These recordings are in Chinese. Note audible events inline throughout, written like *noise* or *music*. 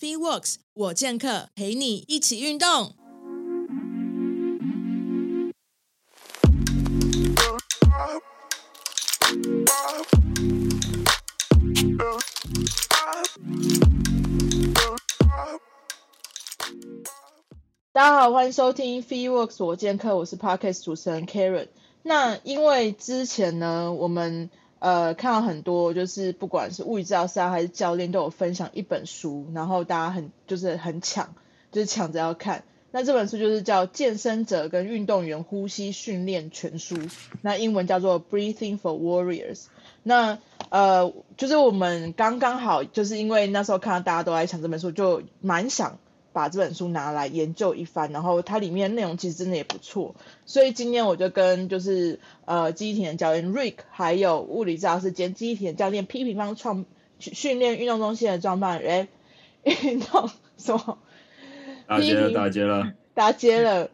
FitWorks 我健客陪你一起运动。大家好，欢迎收听 FitWorks 我健客，我是 Podcast 主持人 Karen。那因为之前呢，我们呃看到很多就是不管是物理治疗师啊还是教练都有分享一本书，然后大家很就是很抢，就是抢着要看。那这本书就是叫《健身者跟运动员呼吸训练全书》，那英文叫做 Breathing for Warriors。那呃就是我们刚刚好就是因为那时候看到大家都在抢这本书，就蛮想。把这本书拿来研究一番，然后它里面内容其实真的也不错，所以今天我就跟就是呃肌体能教练 Rick，还有物理治疗师兼肌体能教练 P 平方创训练运动中心的创办人，哎，运动什么？打接了，打接了，打接了。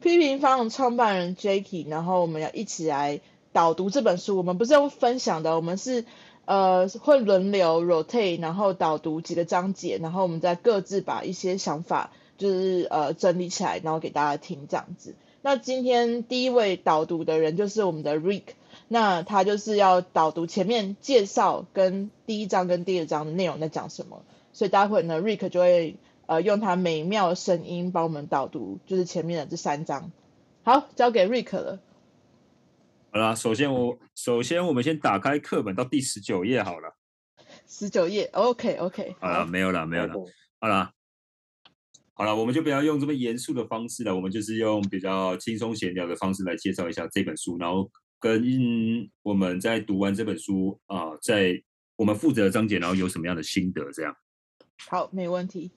P 平方创办人 Jacky，然后我们要一起来导读这本书。我们不是用分享的，我们是。呃，会轮流 rotate，然后导读几个章节，然后我们再各自把一些想法就是呃整理起来，然后给大家听这样子。那今天第一位导读的人就是我们的 Rick，那他就是要导读前面介绍跟第一章跟第二章的内容在讲什么，所以待会呢，Rick 就会呃用他美妙的声音帮我们导读，就是前面的这三章。好，交给 Rick 了。好啦，首先我首先我们先打开课本到第十九页好了。十九页，OK OK。好了，没有了，没有了。好了，好了，我们就不要用这么严肃的方式了，我们就是用比较轻松闲聊的方式来介绍一下这本书，然后跟我们在读完这本书啊、呃，在我们负责的章节，然后有什么样的心得这样。好，没问题。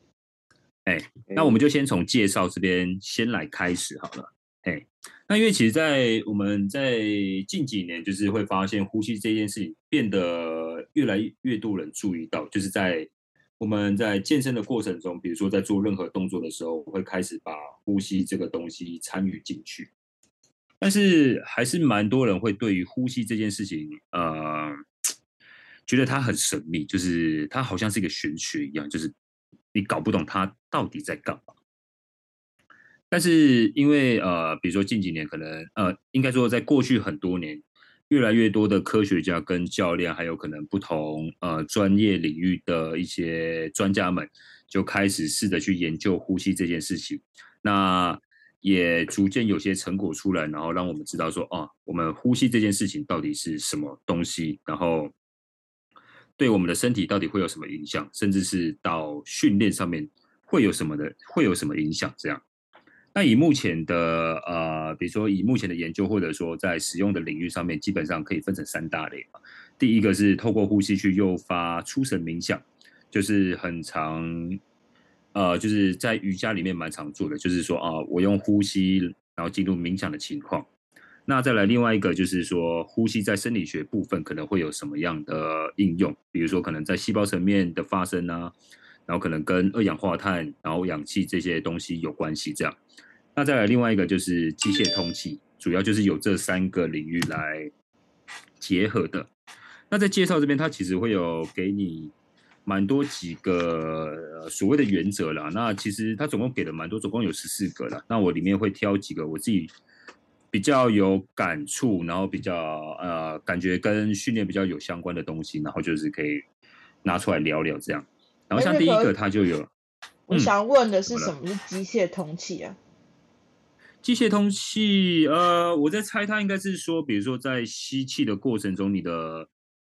哎，那我们就先从介绍这边先来开始好了。哎。那因为其实，在我们在近几年，就是会发现呼吸这件事情变得越来越多人注意到，就是在我们在健身的过程中，比如说在做任何动作的时候，我会开始把呼吸这个东西参与进去。但是还是蛮多人会对于呼吸这件事情，呃，觉得它很神秘，就是它好像是一个玄学一样，就是你搞不懂它到底在干嘛。但是因为呃，比如说近几年可能呃，应该说在过去很多年，越来越多的科学家跟教练，还有可能不同呃专业领域的一些专家们，就开始试着去研究呼吸这件事情。那也逐渐有些成果出来，然后让我们知道说，哦，我们呼吸这件事情到底是什么东西，然后对我们的身体到底会有什么影响，甚至是到训练上面会有什么的，会有什么影响这样。那以目前的呃，比如说以目前的研究，或者说在使用的领域上面，基本上可以分成三大类。第一个是透过呼吸去诱发出神冥想，就是很常，呃，就是在瑜伽里面蛮常做的，就是说啊，我用呼吸然后进入冥想的情况。那再来另外一个就是说，呼吸在生理学部分可能会有什么样的应用？比如说可能在细胞层面的发生啊。然后可能跟二氧化碳、然后氧气这些东西有关系，这样。那再来另外一个就是机械通气，主要就是有这三个领域来结合的。那在介绍这边，它其实会有给你蛮多几个所谓的原则啦。那其实它总共给了蛮多，总共有十四个啦。那我里面会挑几个我自己比较有感触，然后比较呃感觉跟训练比较有相关的东西，然后就是可以拿出来聊聊这样。然后像第一个，它就有。我想问的是，什么是机械通气啊？机械通气，呃，我在猜，它应该是说，比如说在吸气的过程中，你的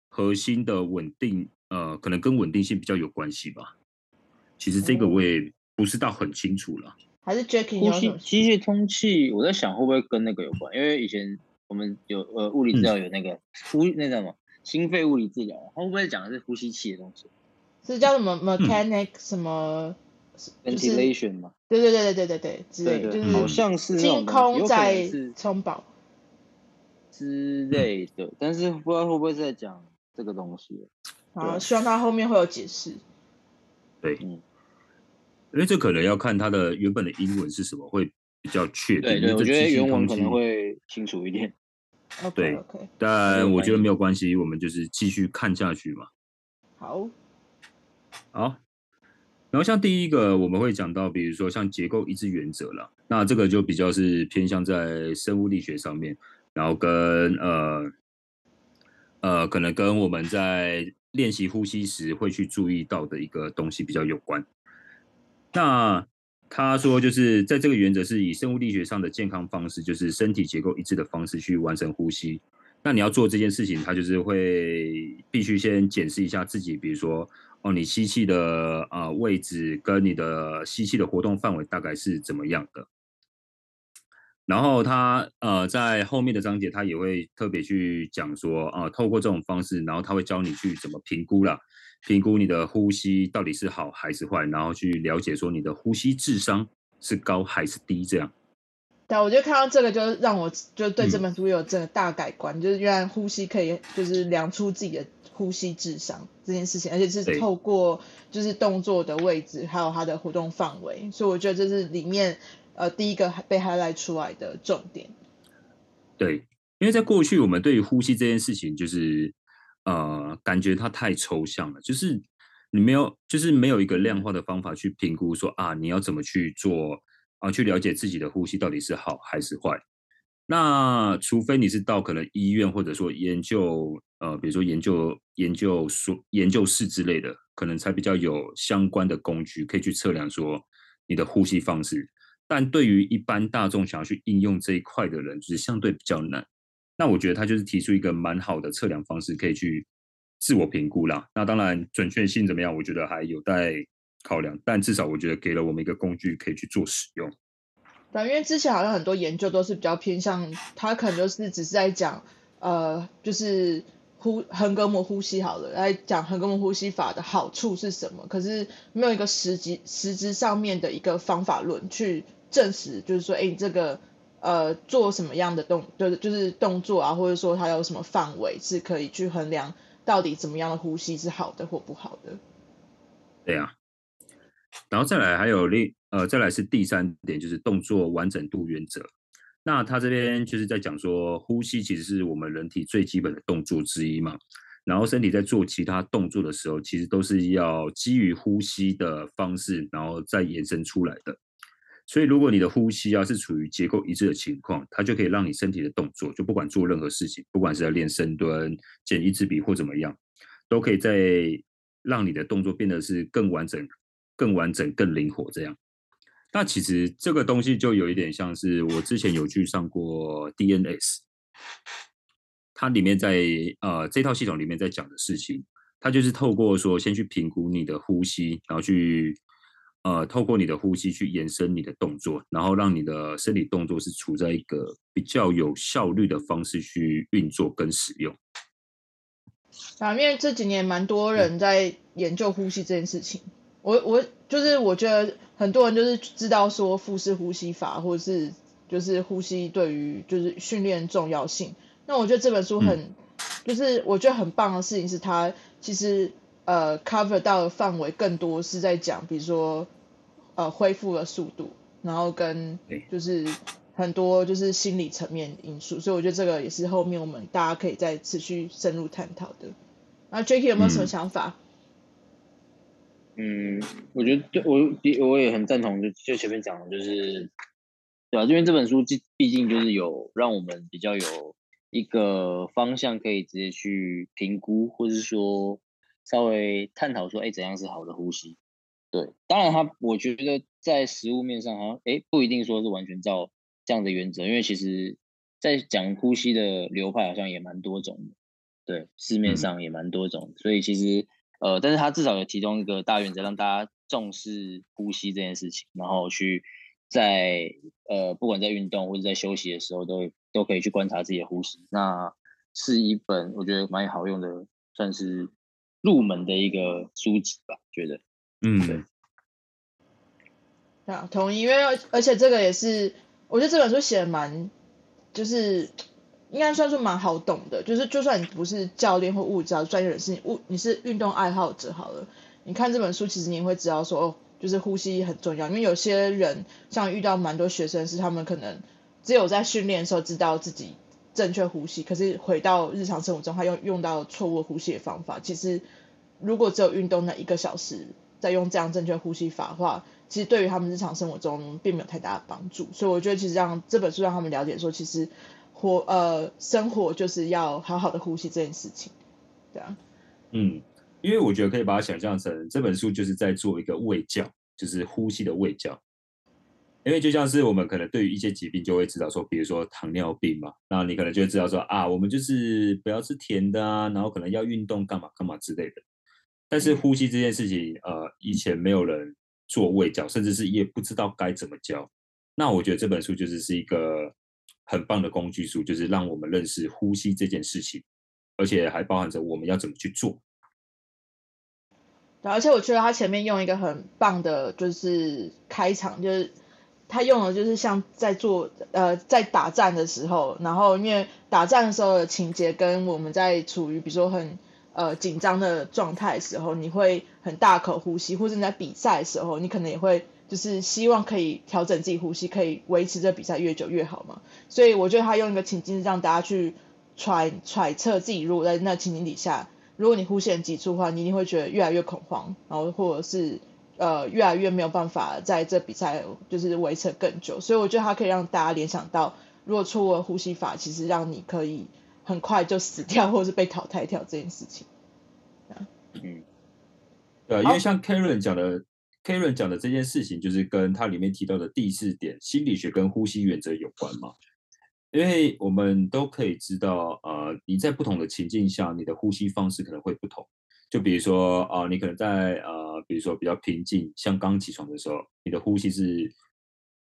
核心的稳定，呃，可能跟稳定性比较有关系吧。其实这个我也不是到很清楚了。还是 Jacky 呼吸机械通气，我在想会不会跟那个有关？因为以前我们有呃物理治疗有那个、嗯、呼那叫什么心肺物理治疗，会不会讲的是呼吸器的东西？是叫什么 mechanic、嗯、什么 ventilation 吗？对对对对对对对，之类就是好像是清空在充饱之类的，但是不知道会不会在讲这个东西。好，希望他后面会有解释。对，嗯，因为这可能要看它的原本的英文是什么，会比较确定。对对，我觉得原文可能会清楚一点。对 okay. 但我觉得没有关系，我们就是继续看下去嘛。好。好。然后像第一个我们会讲到，比如说像结构一致原则了，那这个就比较是偏向在生物力学上面，然后跟呃呃可能跟我们在练习呼吸时会去注意到的一个东西比较有关。那他说就是在这个原则是以生物力学上的健康方式，就是身体结构一致的方式去完成呼吸。那你要做这件事情，他就是会必须先检视一下自己，比如说。哦，你吸气的啊、呃、位置跟你的吸气的活动范围大概是怎么样的？然后他呃在后面的章节他也会特别去讲说啊、呃，透过这种方式，然后他会教你去怎么评估啦，评估你的呼吸到底是好还是坏，然后去了解说你的呼吸智商是高还是低这样。对，我就看到这个，就让我就对这本书有这个大改观，嗯、就是原来呼吸可以就是量出自己的。呼吸智商这件事情，而且是透过就是动作的位置，还有它的活动范围，所以我觉得这是里面呃第一个被 highlight 出来的重点。对，因为在过去我们对于呼吸这件事情，就是呃感觉它太抽象了，就是你没有就是没有一个量化的方法去评估说啊你要怎么去做啊去了解自己的呼吸到底是好还是坏。那除非你是到可能医院或者说研究，呃，比如说研究研究所、研究室之类的，可能才比较有相关的工具可以去测量说你的呼吸方式。但对于一般大众想要去应用这一块的人，就是相对比较难。那我觉得他就是提出一个蛮好的测量方式，可以去自我评估啦。那当然准确性怎么样，我觉得还有待考量。但至少我觉得给了我们一个工具，可以去做使用。对，因为之前好像很多研究都是比较偏向，他可能就是只是在讲，呃，就是呼横膈膜呼吸好了，来讲横膈膜呼吸法的好处是什么，可是没有一个实际实质上面的一个方法论去证实，就是说，哎，这个呃做什么样的动，就是就是动作啊，或者说它有什么范围是可以去衡量到底怎么样的呼吸是好的或不好的。对呀、然后再来还有另呃，再来是第三点，就是动作完整度原则。那他这边就是在讲说，呼吸其实是我们人体最基本的动作之一嘛。然后身体在做其他动作的时候，其实都是要基于呼吸的方式，然后再延伸出来的。所以如果你的呼吸啊是处于结构一致的情况，它就可以让你身体的动作，就不管做任何事情，不管是在练深蹲、捡一支笔或怎么样，都可以在让你的动作变得是更完整。更完整、更灵活，这样。那其实这个东西就有一点像是我之前有去上过 DNS，它里面在呃这套系统里面在讲的事情，它就是透过说先去评估你的呼吸，然后去呃透过你的呼吸去延伸你的动作，然后让你的身体动作是处在一个比较有效率的方式去运作跟使用。啊，因为这几年蛮多人在研究呼吸这件事情。我我就是我觉得很多人就是知道说腹式呼吸法，或者是就是呼吸对于就是训练重要性。那我觉得这本书很、嗯、就是我觉得很棒的事情是它其实呃 cover 到的范围更多是在讲比如说呃恢复的速度，然后跟就是很多就是心理层面因素。所以我觉得这个也是后面我们大家可以再持续深入探讨的。那 Jacky 有没有什么想法？嗯嗯，我觉得对我我也很赞同，就就前面讲的，就是对吧？因为这本书毕毕竟就是有让我们比较有一个方向，可以直接去评估，或是说稍微探讨说，哎，怎样是好的呼吸？对，当然它我觉得在实物面上，好像哎不一定说是完全照这样的原则，因为其实在讲呼吸的流派好像也蛮多种的，对，市面上也蛮多种，嗯、所以其实。呃，但是他至少有提供一个大原则，让大家重视呼吸这件事情，然后去在呃，不管在运动或者在休息的时候，都都可以去观察自己的呼吸。那是一本我觉得蛮好用的，算是入门的一个书籍吧，觉得。嗯，对。啊，同意，因为而且这个也是，我觉得这本书写的蛮，就是。应该算是蛮好懂的，就是就算你不是教练或物理治疗专业人士，物你是运动爱好者好了，你看这本书其实你会知道说，哦，就是呼吸很重要，因为有些人像遇到蛮多学生是他们可能只有在训练的时候知道自己正确呼吸，可是回到日常生活中他用用到错误呼吸的方法，其实如果只有运动那一个小时在用这样正确呼吸法的话，其实对于他们日常生活中并没有太大的帮助。所以我觉得其实让这本书让他们了解说，其实活呃生活就是要好好的呼吸这件事情，对啊，嗯，因为我觉得可以把它想象成这本书就是在做一个胃教，就是呼吸的胃教。因为就像是我们可能对于一些疾病就会知道说，比如说糖尿病嘛，那你可能就会知道说啊，我们就是不要吃甜的啊，然后可能要运动干嘛干嘛之类的。但是呼吸这件事情，呃，以前没有人做胃教，甚至是也不知道该怎么教。那我觉得这本书就是是一个很棒的工具书，就是让我们认识呼吸这件事情，而且还包含着我们要怎么去做。而且我觉得他前面用一个很棒的，就是开场，就是。他用的就是像在做呃在打战的时候，然后因为打战的时候的情节跟我们在处于比如说很呃紧张的状态时候，你会很大口呼吸，或者你在比赛的时候，你可能也会就是希望可以调整自己呼吸，可以维持这比赛越久越好嘛。所以我觉得他用一个情境让大家去揣揣测自己如果在那情景底下，如果你呼吸很急促的话，你一定会觉得越来越恐慌，然后或者是。呃，越来越没有办法在这比赛就是维持更久，所以我觉得他可以让大家联想到，如果错误呼吸法，其实让你可以很快就死掉，或者是被淘汰掉这件事情。嗯，对，因为像 Karen 讲的，Karen 讲的这件事情，就是跟它里面提到的第四点心理学跟呼吸原则有关嘛。因为我们都可以知道，呃，你在不同的情境下，你的呼吸方式可能会不同。就比如说啊、呃，你可能在呃，比如说比较平静，像刚起床的时候，你的呼吸是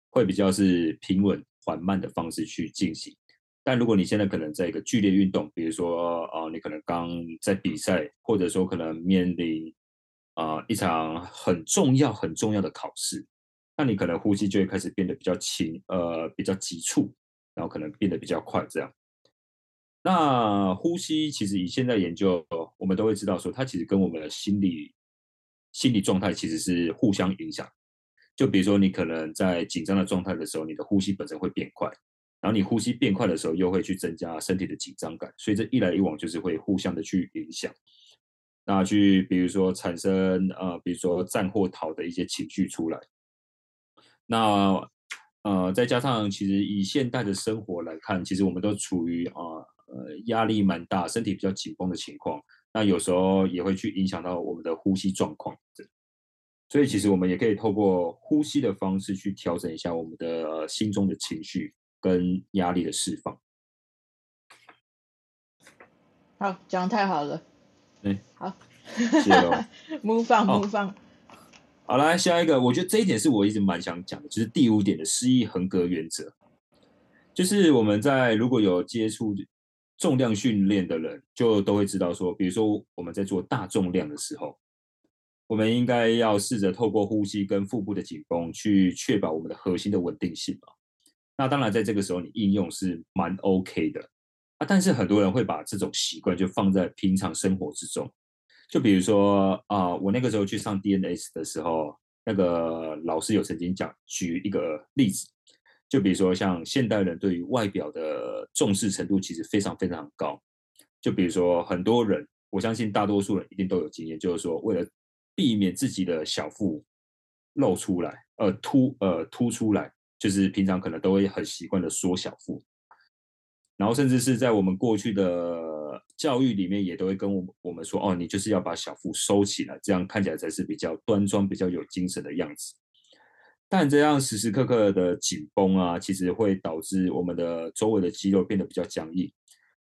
会比较是平稳缓慢的方式去进行。但如果你现在可能在一个剧烈运动，比如说啊、呃，你可能刚在比赛，或者说可能面临啊、一场很重要很重要的考试，那你可能呼吸就会开始变得比较轻，呃，比较急促，然后可能变得比较快，这样。那呼吸其实以现在研究，我们都会知道说，它其实跟我们的心理心理状态其实是互相影响。就比如说，你可能在紧张的状态的时候，你的呼吸本身会变快，然后你呼吸变快的时候，又会去增加身体的紧张感，所以这一来一往就是会互相的去影响。那去比如说产生呃，比如说战或逃的一些情绪出来。那呃，再加上其实以现代的生活来看，其实我们都处于啊。呃，压力蛮大，身体比较紧绷的情况，那有时候也会去影响到我们的呼吸状况。所以其实我们也可以透过呼吸的方式去调整一下我们的心中的情绪跟压力的释放。好，讲得太好了。嗯，好，谢谢。*laughs* Move on，Move on。好，好，来下一个，我觉得这一点是我一直蛮想讲的，就是第五点的失忆横格原则，就是我们在如果有接触。重量训练的人就都会知道说，比如说我们在做大重量的时候，我们应该要试着透过呼吸跟腹部的紧绷去确保我们的核心的稳定性嘛。那当然在这个时候你应用是蛮 OK 的啊，但是很多人会把这种习惯就放在平常生活之中，就比如说啊、我那个时候去上 DNS 的时候，那个老师有曾经讲举一个例子。就比如说，像现代人对于外表的重视程度其实非常非常高。就比如说，很多人，我相信大多数人一定都有经验，就是说，为了避免自己的小腹露出来，呃，凸，呃，凸出来，就是平常可能都会很习惯的缩小腹。然后，甚至是在我们过去的教育里面，也都会跟我们我们说，哦，你就是要把小腹收起来，这样看起来才是比较端庄、比较有精神的样子。但这样时时刻刻的紧绷啊，其实会导致我们的周围的肌肉变得比较僵硬，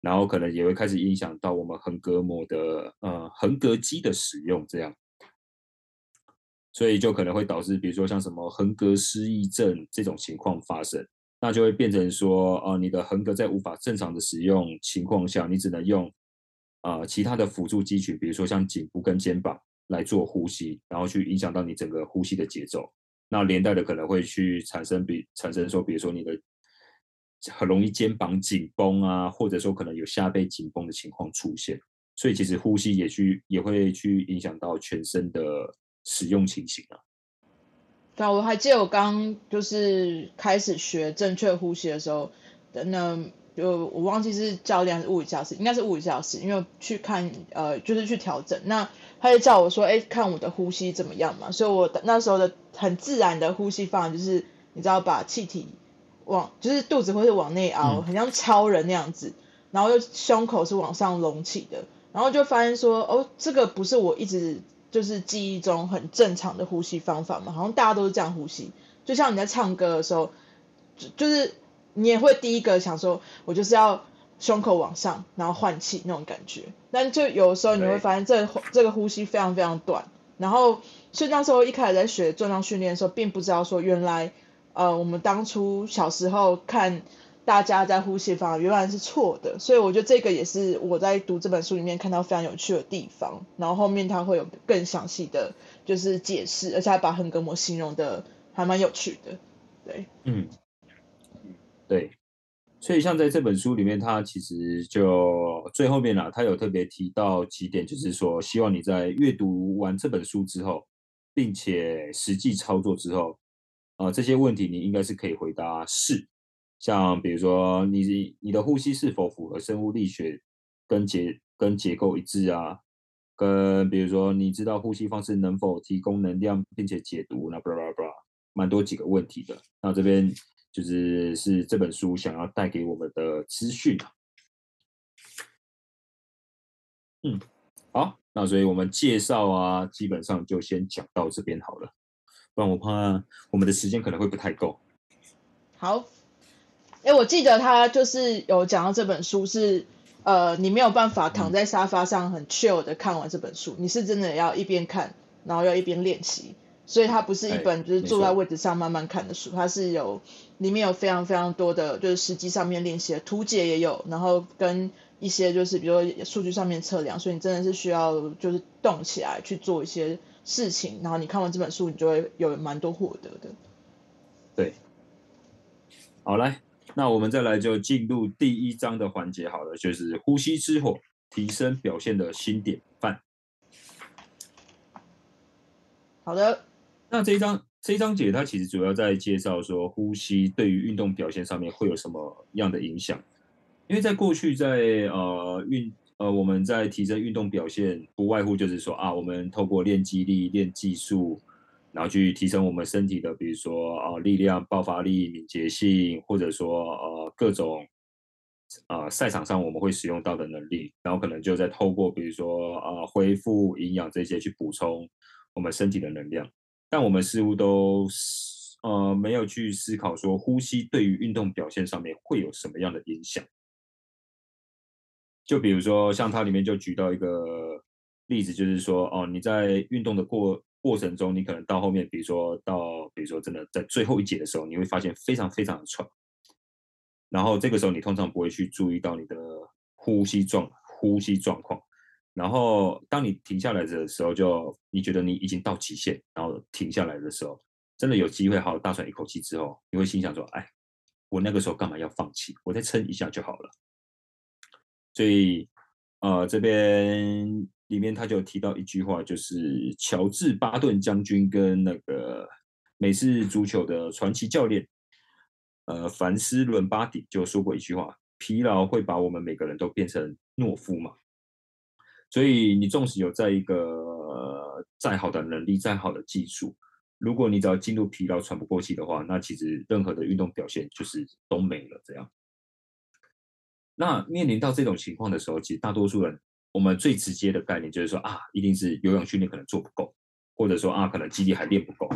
然后可能也会开始影响到我们横膈膜的呃横膈肌的使用，这样，所以就可能会导致，比如说像什么横膈失忆症这种情况发生，那就会变成说，呃，你的横膈在无法正常的使用情况下，你只能用啊、呃、其他的辅助肌群，比如说像颈部跟肩膀来做呼吸，然后去影响到你整个呼吸的节奏。那连带的可能会去产生比产生说，比如说你的很容易肩膀紧绷啊，或者说可能有下背紧绷的情况出现，所以其实呼吸也去也会去影响到全身的使用情形啊。对啊，我还记得我刚就是开始学正确呼吸的时候的那就我忘记是教练还是物理教师，应该是物理教师，因为去看呃就是去调整，那他就叫我说，哎，看我的呼吸怎么样嘛，所以我那时候的很自然的呼吸方法就是，你知道把气体往就是肚子会是往内凹，很像超人那样子，然后又胸口是往上隆起的，然后就发现说，哦，这个不是我一直就是记忆中很正常的呼吸方法嘛，好像大家都是这样呼吸，就像你在唱歌的时候，就就是。你也会第一个想说，我就是要胸口往上，然后换气那种感觉。但就有的时候你会发现这这个呼吸非常非常短。然后所以那时候一开始在学重量训练的时候，并不知道说原来呃我们当初小时候看大家在呼吸方法原来是错的。所以我觉得这个也是我在读这本书里面看到非常有趣的地方。然后后面他会有更详细的就是解释，而且还把横膈膜形容的还蛮有趣的。对，嗯。对，所以像在这本书里面，他其实就最后面啊，他有特别提到几点，就是说希望你在阅读完这本书之后，并且实际操作之后，啊、呃，这些问题你应该是可以回答是，像比如说你你的呼吸是否符合生物力学跟结跟结构一致啊，跟比如说你知道呼吸方式能否提供能量，并且解毒，那 blah blah blah，蛮多几个问题的，那这边。就是是这本书想要带给我们的资讯啊，嗯，好，那所以我们介绍啊，基本上就先讲到这边好了，不然我怕我们的时间可能会不太够。好，哎，我记得他就是有讲到这本书是，呃，你没有办法躺在沙发上很 chill 的看完这本书，嗯，你是真的要一边看，然后要一边练习。所以它不是一本就是坐在位置上慢慢看的书，它是有里面有非常非常多的，就是实际上面练习的图解也有，然后跟一些就是比如说数据上面测量，所以你真的是需要就是动起来去做一些事情，然后你看完这本书，你就会有蛮多获得的。对，好来，那我们再来就进入第一章的环节好了，就是呼吸之火，提升表现的新典范。好的。那这一章这一章节，它其实主要在介绍说，呼吸对于运动表现上面会有什么样的影响？因为在过去在，在呃运呃我们在提升运动表现，不外乎就是说啊，我们透过练肌力、练技术，然后去提升我们身体的，比如说啊力量、爆发力、敏捷性，或者说呃各种啊赛场上我们会使用到的能力，然后可能就在透过比如说啊恢复营养这些去补充我们身体的能量。但我们似乎都呃没有去思考说，呼吸对于运动表现上面会有什么样的影响。就比如说，像它里面就举到一个例子，就是说，哦，你在运动的过过程中，你可能到后面，比如说到，比如说真的在最后一节的时候，你会发现非常非常的喘。然后这个时候，你通常不会去注意到你的呼吸状呼吸状况。然后，当你停下来的时候，就你觉得你已经到极限，然后停下来的时候，真的有机会好好大喘一口气之后，你会心想说：“哎，我那个时候干嘛要放弃？我再撑一下就好了。”所以，呃，这边里面他就提到一句话，就是乔治巴顿将军跟那个美式足球的传奇教练，呃，凡斯伦巴迪就说过一句话：“疲劳会把我们每个人都变成懦夫嘛。”所以你纵使有在一个再好的能力、再好的技术，如果你只要进入疲劳、喘不过气的话，那其实任何的运动表现就是都没了。这样，那面临到这种情况的时候，其实大多数人，我们最直接的概念就是说啊，一定是有氧训练可能做不够，或者说啊，可能肌力还练不够。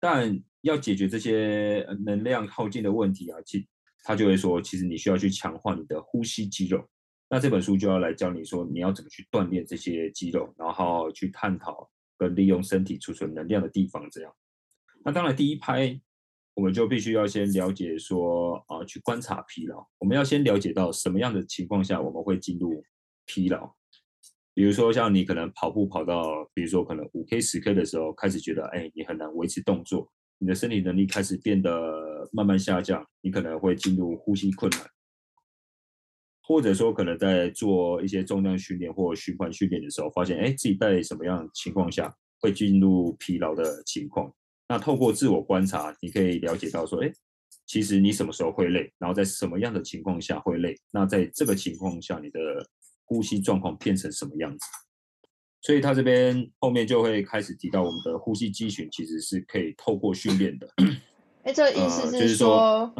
但要解决这些能量耗尽的问题啊，其他就会说，其实你需要去强化你的呼吸肌肉。那这本书就要来教你说，你要怎么去锻炼这些肌肉，然后去探讨跟利用身体储存能量的地方。这样，那当然第一拍，我们就必须要先了解说啊，去观察疲劳。我们要先了解到什么样的情况下我们会进入疲劳。比如说像你可能跑步跑到，比如说可能五 K 十 K 的时候，开始觉得哎，你很难维持动作，你的身体能力开始变得慢慢下降，你可能会进入呼吸困难。或者说，可能在做一些重量训练或循环训练的时候，发现哎，自己在什么样情况下会进入疲劳的情况？那透过自我观察，你可以了解到说，哎，其实你什么时候会累，然后在什么样的情况下会累，那在这个情况下你的呼吸状况变成什么样子？所以他这边后面就会开始提到我们的呼吸肌群其实是可以透过训练的。哎，这个意思是说，呃就是说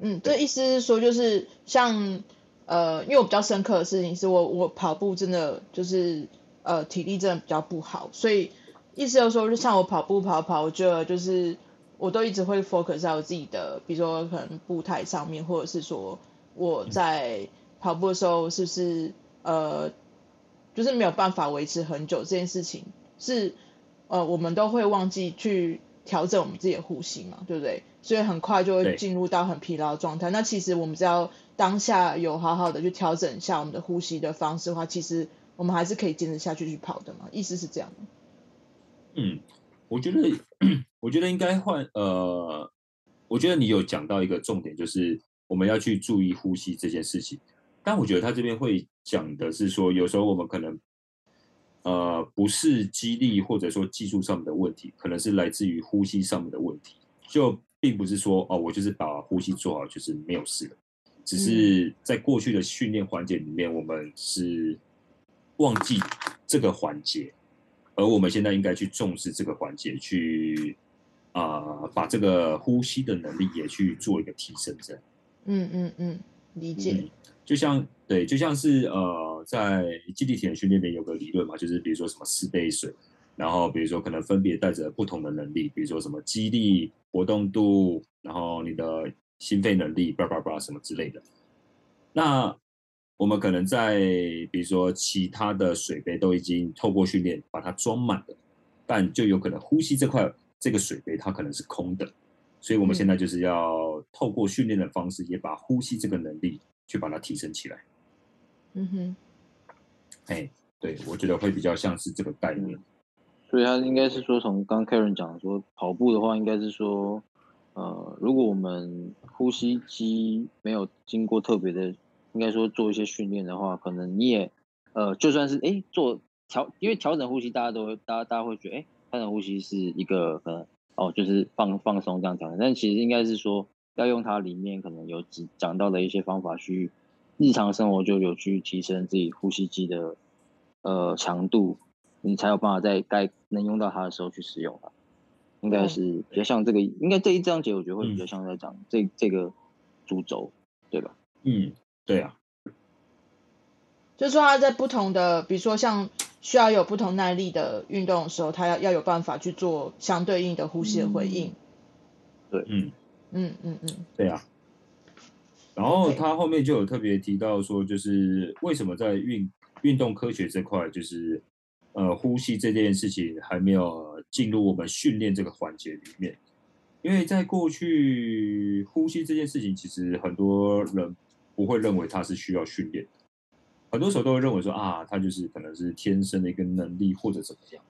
嗯，这意思是说就是像呃，因为我比较深刻的事情是我我跑步真的就是呃体力真的比较不好，所以意思就是说，就像我跑步跑跑，我觉得就是。我都一直会 focus 在我自己的，比如说可能步态上面，或者是说我在跑步的时候是不是呃，就是没有办法维持很久这件事情，是呃我们都会忘记去调整我们自己的呼吸嘛，对不对？所以很快就会进入到很疲劳的状态。那其实我们只要当下有好好的去调整一下我们的呼吸的方式的话，其实我们还是可以坚持下去去跑的嘛。意思是这样。嗯。我觉得，我觉得应该换呃，我觉得你有讲到一个重点，就是我们要去注意呼吸这件事情。但我觉得他这边会讲的是说，有时候我们可能呃不是激励或者说技术上面的问题，可能是来自于呼吸上面的问题。就并不是说哦，我就是把呼吸做好就是没有事了，只是在过去的训练环节里面，我们是忘记这个环节。而我们现在应该去重视这个环节，去啊、呃，把这个呼吸的能力也去做一个提升，这样。嗯嗯嗯，理解。嗯、就像对，就像是呃，在基地体验训练里面有个理论嘛，就是比如说什么四杯水，然后比如说可能分别带着不同的能力，比如说什么肌力、活动度，然后你的心肺能力，叭叭叭什么之类的。那我们可能在比如说其他的水杯都已经透过训练把它装满了，但就有可能呼吸这块这个水杯它可能是空的，所以我们现在就是要透过训练的方式，也把呼吸这个能力去把它提升起来。嗯哼，哎，对，我觉得会比较像是这个概念。所以他应该是说，从刚 Karen 讲说跑步的话，应该是说，呃，如果我们呼吸机没有经过特别的。应该说做一些训练的话，可能你也，呃，就算是哎做调，因为调整呼吸，大家都会，大家大家会觉得，哎，调整呼吸是一个可能哦，就是放放松这样调整。但其实应该是说，要用它里面可能有几讲到的一些方法去日常生活就有去提升自己呼吸机的呃强度，你才有办法在该能用到它的时候去使用它。应该是比较像这个，应该这一章节我觉得会比较像在讲这、嗯、这个主轴，对吧？嗯。对啊，就是说他在不同的，比如说像需要有不同耐力的运动的时候，他要要有办法去做相对应的呼吸的回应。对，嗯嗯嗯嗯，对啊。然后他后面就有特别提到说，就是为什么在运运动科学这块，就是呃呼吸这件事情还没有进入我们训练这个环节里面，因为在过去呼吸这件事情，其实很多人。不会认为他是需要训练的，很多时候都会认为说啊，他就是可能是天生的一个能力或者怎么样，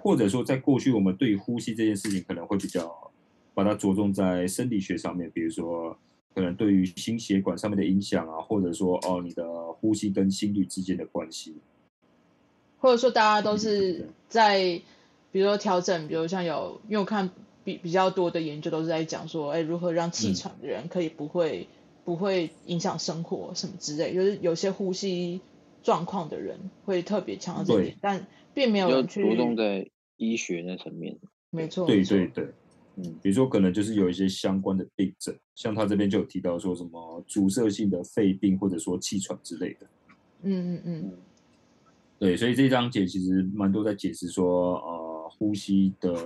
或者说在过去我们对于呼吸这件事情可能会比较把它着重在生理学上面，比如说可能对于心血管上面的影响啊，或者说哦你的呼吸跟心率之间的关系，或者说大家都是在比如说调整，比如像有因为我看比比较多的研究都是在讲说，哎，如何让气喘的人可以不会。不会影响生活什么之类，就是有些呼吸状况的人会特别强调这点，但并没有人去着重在医学那层面。没错，对对对，嗯，比如说可能就是有一些相关的病症，像他这边就有提到说什么阻塞性的肺病或者说气喘之类的。嗯嗯嗯，对，所以这一章节其实蛮多在解释说，呃，呼吸的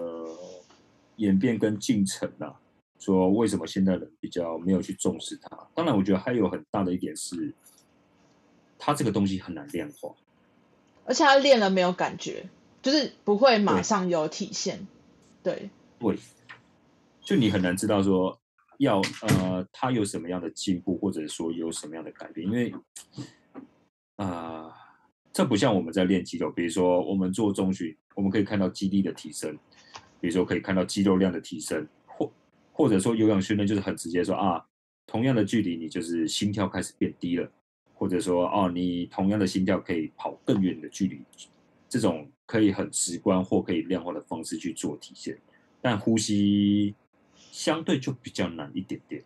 演变跟进程啊。说为什么现代人比较没有去重视它？当然，我觉得还有很大的一点是，它这个东西很难量化，而且他练了没有感觉，就是不会马上有体现。对对，就你很难知道说要呃，他有什么样的进步，或者说有什么样的改变，因为啊、呃，这不像我们在练肌肉，比如说我们做中训，我们可以看到肌力的提升，比如说可以看到肌肉量的提升。或者说有氧训练就是很直接说啊，同样的距离你就是心跳开始变低了，或者说哦，你同样的心跳可以跑更远的距离，这种可以很直观或可以量化的方式去做体现。但呼吸相对就比较难一点点，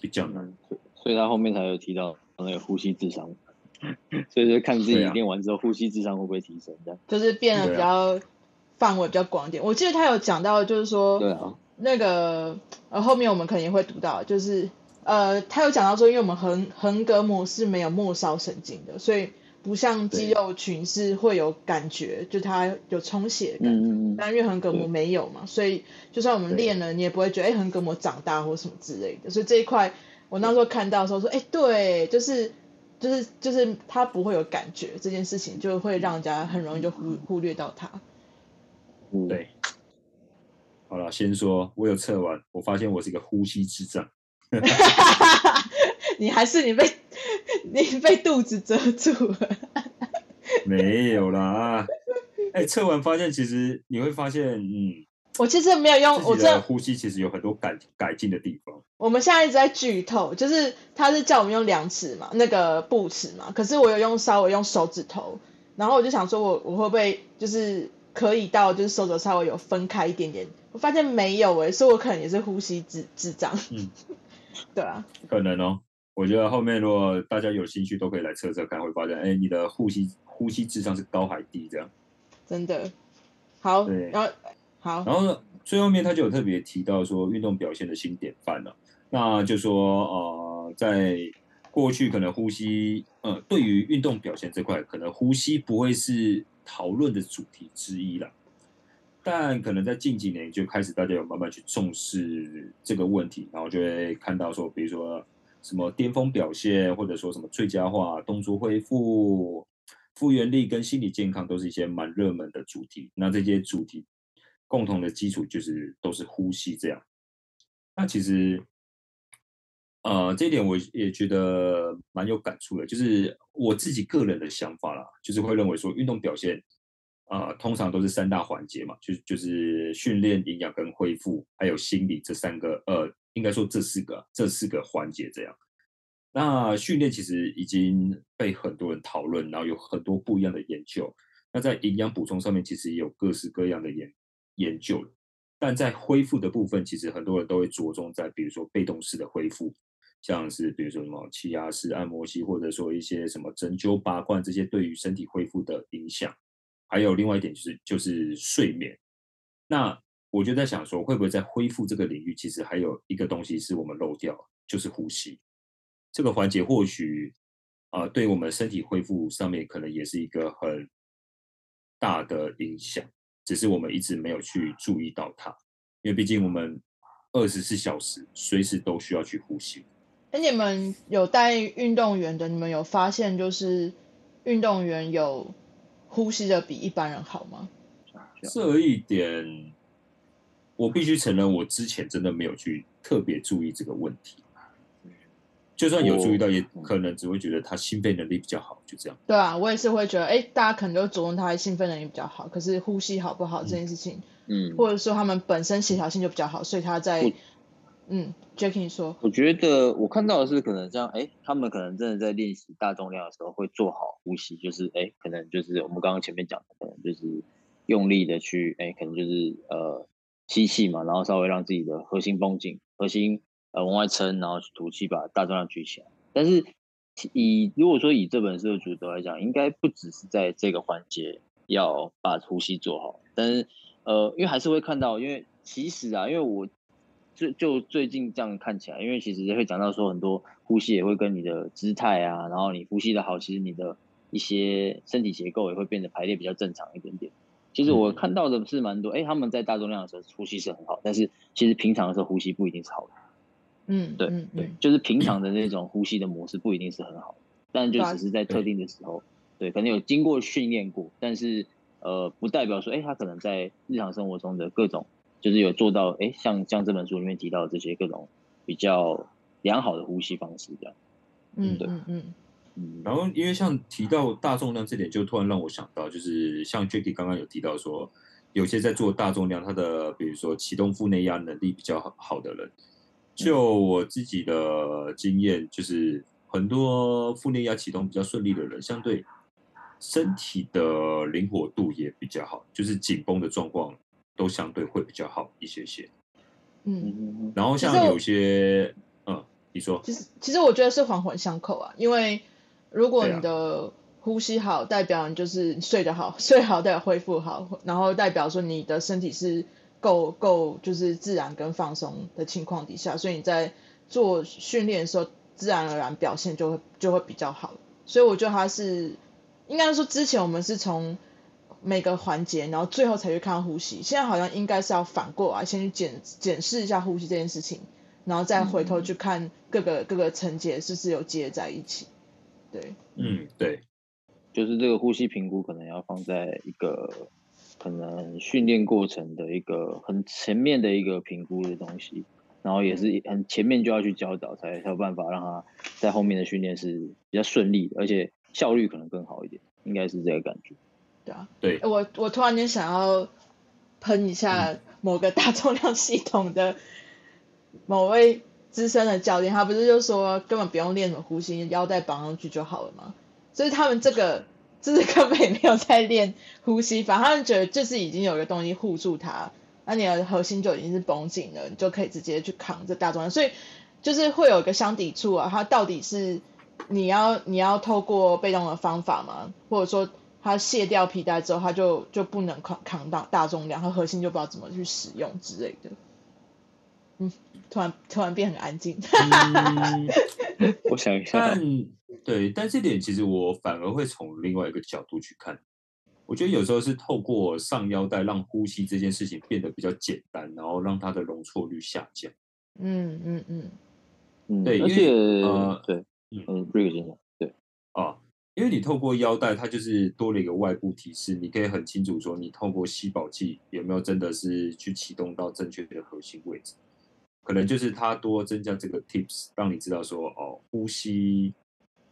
比较难。所以他后面才有提到那个呼吸智商，*laughs* 所以就看自己练完之后、啊、呼吸智商会不会提升，这样就是变得比较范围比较广一点。我记得他有讲到，就是说，对啊，那个呃后面我们可能也会读到，就是呃他有讲到说，因为我们横横膈膜是没有末梢神经的，所以。不像肌肉群是会有感觉，就它有充血感，嗯、但因为横膈膜没有嘛，所以就算我们练了，你也不会觉得哎横膈膜长大或什么之类的。所以这一块我那时候看到的时候说，哎对，就是就是就是他不会有感觉，这件事情就会让人家很容易就忽忽略到他。嗯，对。好了，先说我有测完，我发现我是一个呼吸智障。*laughs* 你还是你被 *laughs* 你被肚子遮住了？*laughs* 没有啦，哎、欸，测完发现其实你会发现，嗯，我其实没有用，我这呼吸其实有很多改改进的地方。我们现在一直在剧透，就是他是叫我们用量尺嘛，那个布尺嘛，可是我有用稍微用手指头，然后我就想说我我会不会就是可以到就是手肘稍微有分开一点点，我发现没有哎、欸，所以我可能也是呼吸智智障，嗯，*laughs* 对啊，可能哦。我觉得后面如果大家有兴趣，都可以来测测看，会发现，哎，你的呼吸呼吸智商是高还低这样。真的，好，对，然后好，然后呢，最后面他就有特别提到说，运动表现的新典范了、啊。那就说，呃，在过去可能呼吸，呃，对于运动表现这块，可能呼吸不会是讨论的主题之一了。但可能在近几年就开始大家有慢慢去重视这个问题，然后就会看到说，比如说。什么巅峰表现，或者说什么最佳化动作恢复、复原力跟心理健康，都是一些蛮热门的主题。那这些主题共同的基础就是都是呼吸这样。那其实，呃，这一点我也觉得蛮有感触的，就是我自己个人的想法啦，就是会认为说运动表现，啊、呃，通常都是三大环节嘛，就就是训练、营养跟恢复，还有心理这三个，呃。应该说这四个这四个环节这样，那训练其实已经被很多人讨论，然后有很多不一样的研究。那在营养补充上面，其实也有各式各样的研研究。但在恢复的部分，其实很多人都会着重在，比如说被动式的恢复，像是比如说什么气压式按摩器，或者说一些什么针灸拔罐这些对于身体恢复的影响。还有另外一点就是就是睡眠。那我就在想说，会不会在恢复这个领域，其实还有一个东西是我们漏掉，就是呼吸这个环节，或许啊、对我们身体恢复上面可能也是一个很大的影响，只是我们一直没有去注意到它，因为毕竟我们二十四小时随时都需要去呼吸。哎，你们有带运动员的，你们有发现就是运动员有呼吸的比一般人好吗？这一点。我必须承认，我之前真的没有去特别注意这个问题。就算有注意到，也可能只会觉得他心肺能力比较好，就这样。对啊，我也是会觉得，哎，大家可能都着重他的心肺能力比较好，可是呼吸好不好这件事情，嗯，或者说他们本身协调性就比较好，所以他在，嗯，Jacky 说，我觉得我看到的是，可能这样，哎，他们可能真的在练习大重量的时候会做好呼吸，就是，哎，可能就是我们刚刚前面讲的，可能就是用力的去，哎，可能就是呃。吸气嘛，然后稍微让自己的核心绷紧，核心呃往外撑，然后去吐气把大重量举起来。但是以如果说以这本书的主轴来讲，应该不只是在这个环节要把呼吸做好。但是呃，因为还是会看到，因为其实啊，因为我就就最近这样看起来，因为其实也会讲到说很多呼吸也会跟你的姿态啊，然后你呼吸的好，其实你的一些身体结构也会变得排列比较正常一点点。其实我看到的是蛮多，哎、欸，他们在大重量的时候呼吸是很好，但是其实平常的时候呼吸不一定是好的。嗯，对嗯对，就是平常的那种呼吸的模式不一定是很好，但就只是在特定的时候，对，可能有经过训练过，但是呃，不代表说，哎、欸，他可能在日常生活中的各种，就是有做到，哎、欸，像像这本书里面提到的这些各种比较良好的呼吸方式这样。嗯，对，嗯嗯。嗯，然后因为像提到大重量这点，就突然让我想到，就是像 Jacky 刚刚有提到说，有些在做大重量，他的比如说启动腹内压能力比较好的人，就我自己的经验，就是很多腹内压启动比较顺利的人，相对身体的灵活度也比较好，就是紧绷的状况都相对会比较好一些些。嗯，然后像有些，嗯，你说，其实其实我觉得是环环相扣啊，因为如果你的呼吸好，代表你就是睡得好，*laughs* 睡好代表恢复好，然后代表说你的身体是够够就是自然跟放松的情况底下，所以你在做训练的时候，自然而然表现就会就会比较好。所以我觉得它是应该说之前我们是从每个环节，然后最后才去看呼吸。现在好像应该是要反过来，先去检检视一下呼吸这件事情，然后再回头去看各个、嗯、各个层级是不是有接在一起。对，嗯，对，就是这个呼吸评估可能要放在一个可能训练过程的一个很前面的一个评估的东西，然后也是很前面就要去教导，才才有办法让他在后面的训练是比较顺利的，而且效率可能更好一点，应该是这个感觉。对啊，对，我我突然间想要喷一下某个大重量系统的某位资深的教练，他不是就说根本不用练什么呼吸，腰带绑上去就好了吗？所以他们这个就是根本也没有在练呼吸，反正他们觉得就是已经有一个东西护住它，那你的核心就已经是绷紧了，你就可以直接去扛这大重量，所以就是会有一个相抵触啊，它到底是你要你要透过被动的方法吗？或者说？他卸掉皮带之后，他就就不能扛扛大大重量，他核心就不知道怎么去使用之类的。嗯，突然突然变很安静。嗯、*laughs* 我想一下。但对，但这点其实我反而会从另外一个角度去看。我觉得有时候是透过上腰带，让呼吸这件事情变得比较简单，然后让它的容错率下降。嗯嗯嗯。嗯，对，而且呃，对，嗯，瑞克先生，对，啊。因为你透过腰带，它就是多了一个外部提示，你可以很清楚说，你透过吸饱器有没有真的是去启动到正确的核心位置，可能就是它多增加这个 tips，让你知道说，哦，呼吸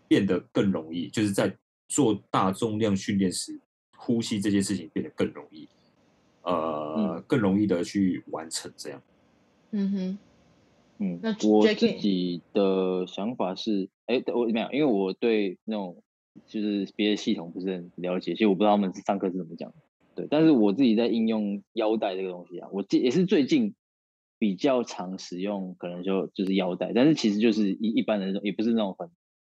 变得更容易，就是在做大重量训练时，呼吸这件事情变得更容易，呃，嗯、更容易的去完成这样。嗯哼，嗯，那我自己的想法是，哎，我没有，因为我对那种。就是别的系统不是很了解，其实我不知道他们是上课是怎么讲。对，但是我自己在应用腰带这个东西啊，我也是最近比较常使用，可能就就是腰带，但是其实就是一一般的那种，也不是那种很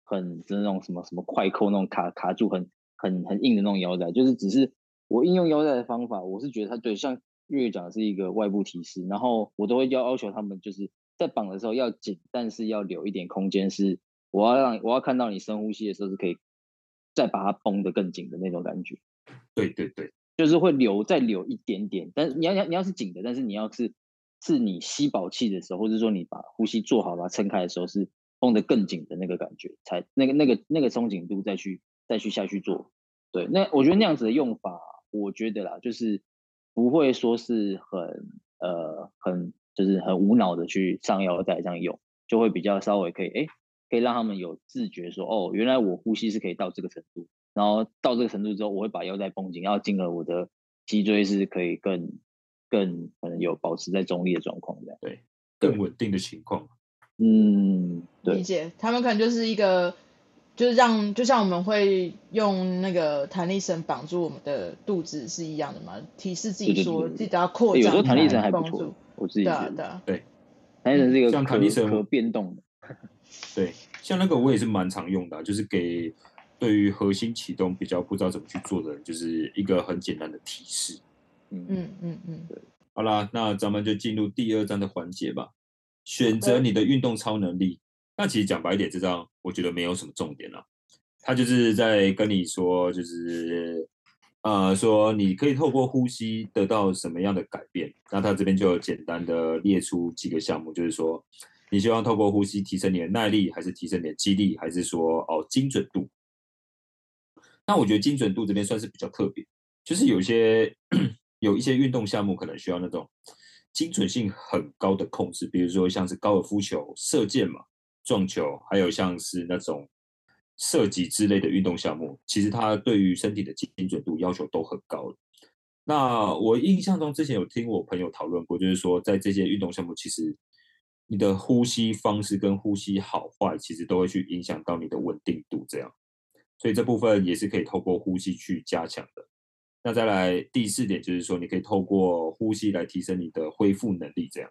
很就是那种什么什么快扣那种卡卡住很很很硬的那种腰带，就是只是我应用腰带的方法，我是觉得它对，像月月讲的是一个外部提示，然后我都会要要求他们就是在绑的时候要紧，但是要留一点空间，是我要让我要看到你深呼吸的时候是可以。再把它绷得更紧的那种感觉，对对对，就是会留再留一点点，但是你要你要你要是紧的，但是你要是是你吸饱气的时候，或者说你把呼吸做好把它撑开的时候，是绷得更紧的那个感觉，才那个那个那个松紧度再去再去下去做。对，那我觉得那样子的用法，我觉得啦，就是不会说是很呃很就是很无脑的去上腰再这样用，就会比较稍微可以哎。诶可以让他们有自觉说，哦，原来我呼吸是可以到这个程度，然后到这个程度之后，我会把腰带绷紧，然后进而我的脊椎是可以更更可能有保持在中立的状况，这样对，更稳定的情况。嗯，对。理解，他们可能就是一个，就是让就像我们会用那个弹力绳绑住我们的肚子是一样的嘛，提示自己说自己要扩张。有时候弹力绳还不错，我自己觉得。对啊，对，弹力绳是一个可弹力绳可变动的。*laughs* 对，像那个我也是蛮常用的啊，就是给对于核心启动比较不知道怎么去做的人，就是一个很简单的提示。嗯嗯嗯嗯，对。好啦，那咱们就进入第二章的环节吧。选择你的运动超能力。那其实讲白一点，这张我觉得没有什么重点了。他就是在跟你说，就是呃，说你可以透过呼吸得到什么样的改变。那他这边就简单的列出几个项目，就是说。你希望透过呼吸提升你的耐力，还是提升你的肌力，还是说哦精准度？那我觉得精准度这边算是比较特别，就是有些 *clears throat* 有一些运动项目可能需要那种精准性很高的控制，比如说像是高尔夫球、射箭嘛、撞球，还有像是那种射击之类的运动项目，其实它对于身体的精准度要求都很高。那我印象中之前有听我朋友讨论过，就是说在这些运动项目其实。你的呼吸方式跟呼吸好坏，其实都会去影响到你的稳定度，这样，所以这部分也是可以透过呼吸去加强的。那再来第四点就是说，你可以透过呼吸来提升你的恢复能力，这样。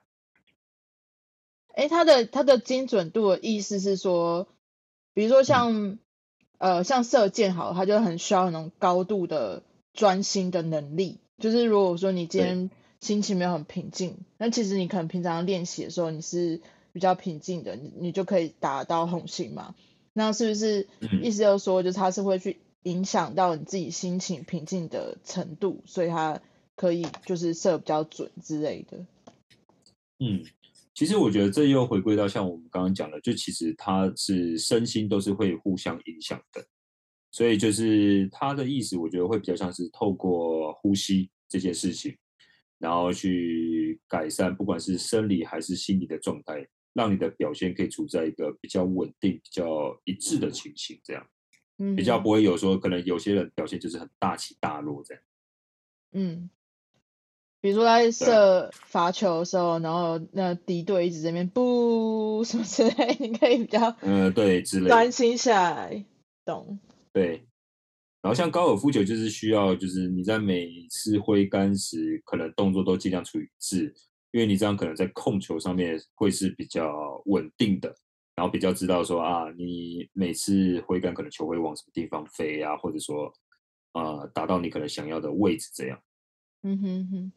哎，它的它的精准度的意思是说，比如说像、嗯、呃像射箭好，它就很需要那种高度的专心的能力。就是如果说你今天心情没有很平静，那其实你可能平常练习的时候你是比较平静的，你你就可以达到红心嘛。那是不是意思就是说，就是它是会去影响到你自己心情平静的程度，所以它可以就是射比较准之类的。嗯。其实我觉得这又回归到像我们刚刚讲的，就其实它是身心都是会互相影响的，所以就是它的意思，我觉得会比较像是透过呼吸这件事情，然后去改善不管是生理还是心理的状态，让你的表现可以处在一个比较稳定、比较一致的情形，这样，嗯，比较不会有说可能有些人表现就是很大起大落这样，嗯。比如说在射罚球的时候，然后那敌队一直在那边不什么之类，*laughs* 你可以比较嗯对之类专心下来，懂？对。然后像高尔夫球就是需要，就是你在每次挥杆时，可能动作都尽量处于一致，因为你这样可能在控球上面会是比较稳定的，然后比较知道说啊，你每次挥杆可能球会往什么地方飞啊，或者说啊达到你可能想要的位置这样。嗯哼哼。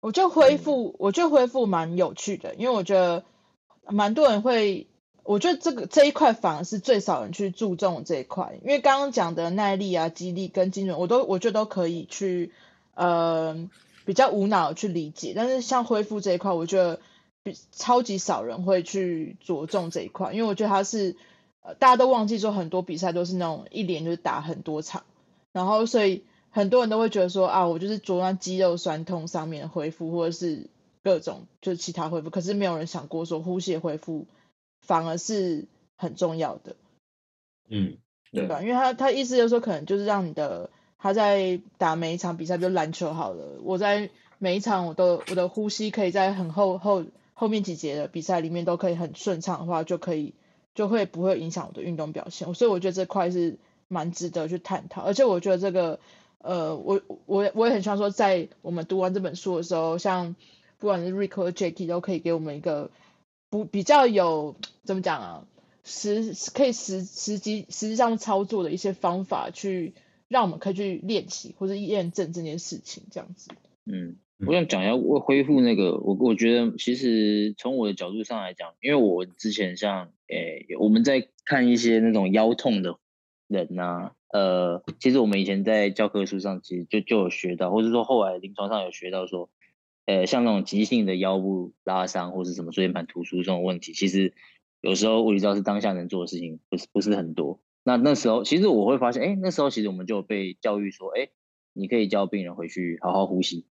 我觉得恢复，我觉得恢复蛮有趣的，因为我觉得蛮多人会，我觉得这个这一块反而是最少人去注重这一块，因为刚刚讲的耐力啊、肌力跟精准，我都我觉得都可以去，呃，比较无脑去理解，但是像恢复这一块，我觉得比超级少人会去着重这一块，因为我觉得它是，大家都忘记说很多比赛都是那种一连就是打很多场，然后所以。很多人都会觉得说啊，我就是着重肌肉酸痛上面的恢复，或者是各种就是其他恢复，可是没有人想过说呼吸恢复反而是很重要的。嗯，对吧？因为他他意思就是说，可能就是让你的他在打每一场比赛，比如篮球好了，我在每一场我都我的呼吸可以在很后后后面几节的比赛里面都可以很顺畅的话，就可以就会不会影响我的运动表现。所以我觉得这块是蛮值得去探讨，而且我觉得这个。呃，我我我也很希望说，在我们读完这本书的时候，像不管是 Rick 或 Jackie 都可以给我们一个不比较有怎么讲啊，实可以实实际实际上操作的一些方法，去让我们可以去练习或者验证这件事情，这样子。嗯，我想讲一下，恢复那个，我我觉得其实从我的角度上来讲，因为我之前像诶、我们在看一些那种腰痛的人呐、呃，其实我们以前在教科书上其实就就有学到，或者说后来临床上有学到说，呃，像那种急性的腰部拉伤或是什么椎间盘突出这种问题，其实有时候物理治疗师当下能做的事情不是不是很多。那那时候其实我会发现，哎，那时候其实我们就被教育说，哎，你可以教病人回去好好呼吸，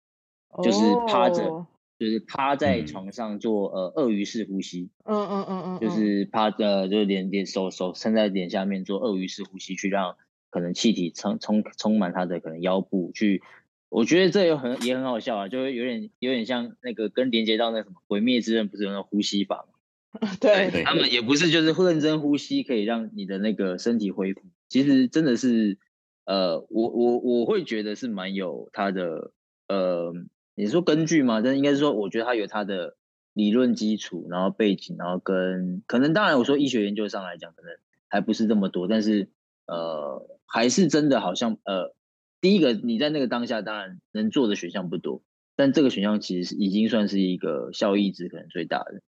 就是趴着。Oh. 就是趴在床上做呃鳄鱼式呼吸，嗯嗯嗯嗯，就是趴着，就是脸脸手手撑在脸下面做鳄鱼式呼吸，去让可能气体充充充满他的可能腰部去。我觉得这有很也很好笑啊，就会有点有点像那个跟连接到那什么鬼灭之刃不是有那呼吸法吗？*laughs* 对，对他们也不是就是认真呼吸可以让你的那个身体恢复。其实真的是呃，我我我会觉得是蛮有它的呃。你说根据吗？但是应该是说，我觉得它有它的理论基础，然后背景，然后跟可能当然我说医学研究上来讲，可能还不是这么多，但是呃，还是真的好像呃，第一个你在那个当下当然能做的选项不多，但这个选项其实已经算是一个效益值可能最大的。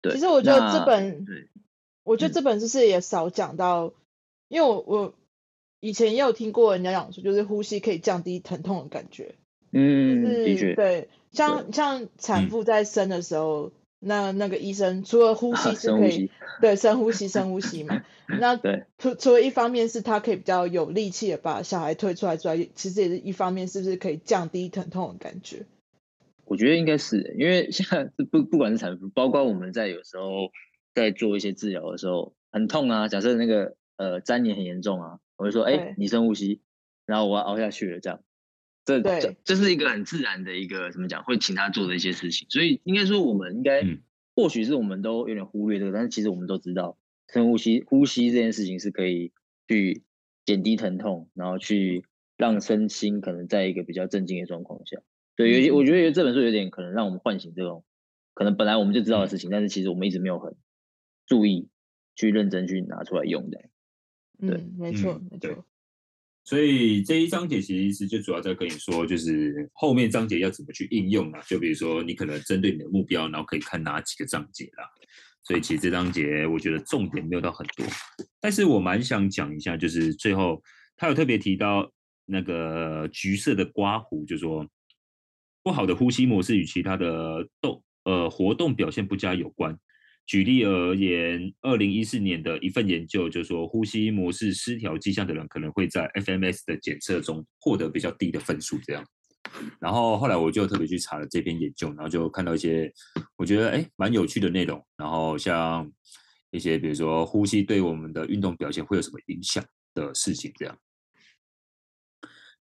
对，其实我觉得这本，对，我觉得这本就是也少讲到，嗯、因为我我以前也有听过人家讲说，就是呼吸可以降低疼痛的感觉。嗯，的确，对，像对像产妇在生的时候，嗯、那那个医生除了呼吸是可以，啊、对，深呼吸，深呼吸嘛。*laughs* 那对，除除了一方面是他可以比较有力气的把小孩推出来之外，其实也是一方面是不是可以降低疼痛的感觉？我觉得应该是，因为现在不不管是产妇，包括我们在有时候在做一些治疗的时候，很痛啊。假设那个呃粘连很严重啊，我就说，哎对，你深呼吸，然后我要熬下去了，这样。这这这是一个很自然的一个怎么讲，会请他做的一些事情，所以应该说我们应该，嗯、或许是我们都有点忽略这个，但是其实我们都知道，深呼吸呼吸这件事情是可以去减低疼痛，然后去让身心可能在一个比较镇静的状况下。对，有些我觉得这本书有点可能让我们唤醒这种可能本来我们就知道的事情，嗯、但是其实我们一直没有很注意去认真去拿出来用的。对，嗯、没错，没错。所以这一章节其实就主要在跟你说，就是后面章节要怎么去应用啊。就比如说，你可能针对你的目标，然后可以看哪几个章节啦。所以其实这章节我觉得重点没有到很多，但是我蛮想讲一下，就是最后他有特别提到那个橘色的刮胡，就说不好的呼吸模式与其他的动呃活动表现不佳有关。举例而言，二零一四年的一份研究就说，呼吸模式失调迹象的人可能会在 FMS 的检测中获得比较低的分数。这样，然后后来我就特别去查了这篇研究，然后就看到一些我觉得哎蛮有趣的内容。然后像一些比如说呼吸对我们的运动表现会有什么影响的事情这样。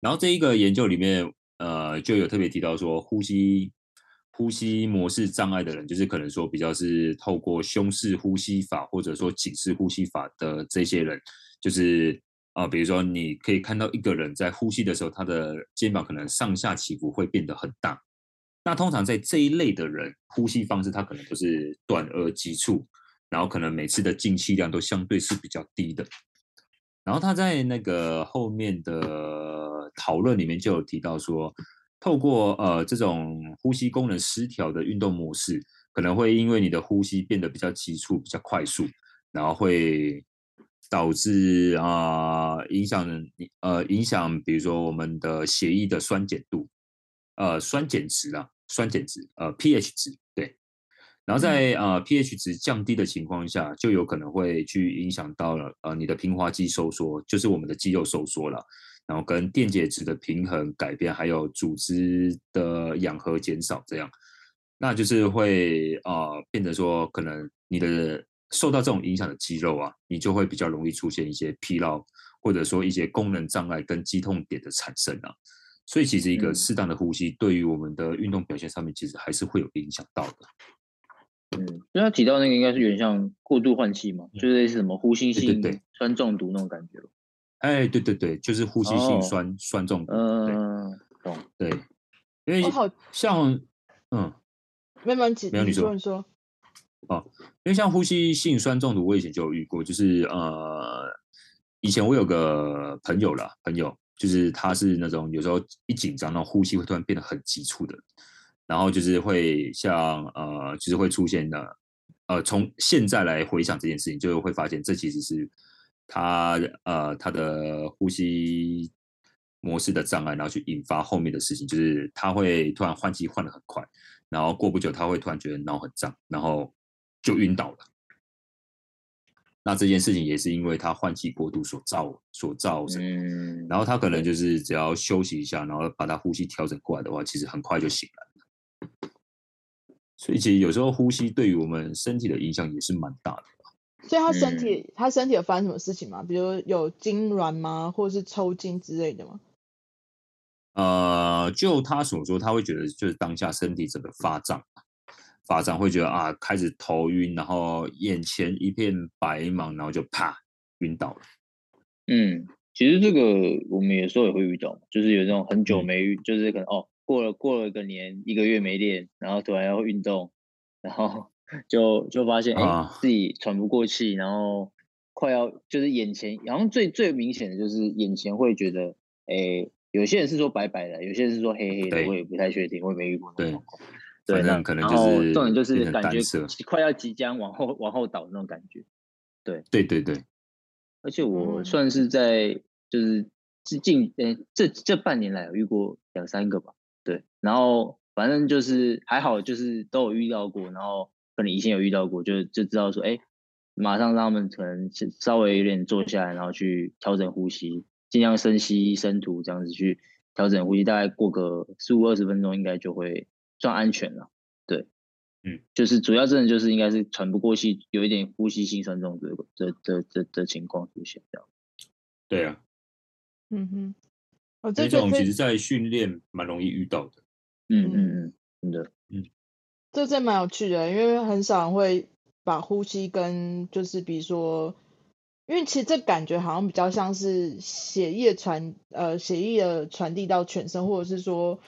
然后这一个研究里面，呃，就有特别提到说呼吸。呼吸模式障碍的人，就是可能说比较是透过胸式呼吸法，或者说颈式呼吸法的这些人，就是啊、比如说你可以看到一个人在呼吸的时候，他的肩膀可能上下起伏会变得很大。那通常在这一类的人，呼吸方式他可能都是短而急促，然后可能每次的进气量都相对是比较低的。然后他在那个后面的讨论里面就有提到说。透过呃这种呼吸功能失调的运动模式，可能会因为你的呼吸变得比较急促、比较快速，然后会导致啊、呃、影响呃影响，比如说我们的血液的酸碱度，呃酸碱值啊酸碱值呃 pH 值对，然后在呃 pH 值降低的情况下，就有可能会去影响到了呃你的平滑肌收缩，就是我们的肌肉收缩了。然后跟电解质的平衡改变，还有组织的氧合减少，这样，那就是会啊、呃，变得说可能你的受到这种影响的肌肉啊，你就会比较容易出现一些疲劳，或者说一些功能障碍跟肌痛点的产生啊。所以其实一个适当的呼吸，对于我们的运动表现上面，其实还是会有影响到的。嗯，因为他提到那个应该是有点像过度换气嘛，嗯、就是类似什么呼吸性酸中毒那种感觉。哎，对对对，就是呼吸性酸、oh, 酸中毒。嗯，对，对，因为像，嗯，没问题，没有你说，你说。哦，因为像呼吸性酸中毒，我以前就有遇过，就是呃，以前我有个朋友啦，朋友，就是他是那种有时候一紧张，那呼吸会突然变得很急促的，然后就是会像呃，就是会出现的，呃，从现在来回想这件事情，就会发现这其实是。他呃，他的呼吸模式的障碍，然后去引发后面的事情，就是他会突然换气换的很快，然后过不久他会突然觉得脑很胀，然后就晕倒了。那这件事情也是因为他换气过度所造所造成。嗯。然后他可能就是只要休息一下，然后把他呼吸调整过来的话，其实很快就醒来了。所以其实有时候呼吸对于我们身体的影响也是蛮大的。所以他身体，嗯、他身体有发生什么事情吗？比如有痉挛吗，或者是抽筋之类的吗？呃，就他所说，他会觉得就是当下身体整个发胀，发胀会觉得啊，开始头晕，然后眼前一片白茫，然后就啪晕倒了。嗯，其实这个我们有时候也会遇到，就是有这种很久没，嗯、就是可能哦，过了过了一个年，一个月没练，然后突然要运动，然后。就就发现，哎、欸，自己喘不过气，然后快要就是眼前，然后最最明显的就是眼前会觉得，哎、欸，有些人是说白白的，有些人是说黑黑的，我也不太确定，我也没遇过。对，对，那可能就是重点就是感觉快要即将往后往后倒那种感觉。对，对对对。而且我算是在就是近，呃、欸，这这半年来有遇过两三个吧。对，然后反正就是还好，就是都有遇到过，然后。可能以前有遇到过，就就知道说，哎，马上让他们可能稍微有点坐下来，然后去调整呼吸，尽量深吸深吐，这样子去调整呼吸，大概过个十五二十分钟，应该就会算安全了。对，嗯，就是主要真的就是应该是喘不过气，有一点呼吸性酸中毒的的的的情况出现这样。对啊，嗯哼，哦，这种其实在训练蛮容易遇到的。嗯嗯嗯，真的，嗯。这真蛮有趣的，因为很少人会把呼吸跟就是比如说，因为其实这感觉好像比较像是血液传呃血液的传递到全身，或者是说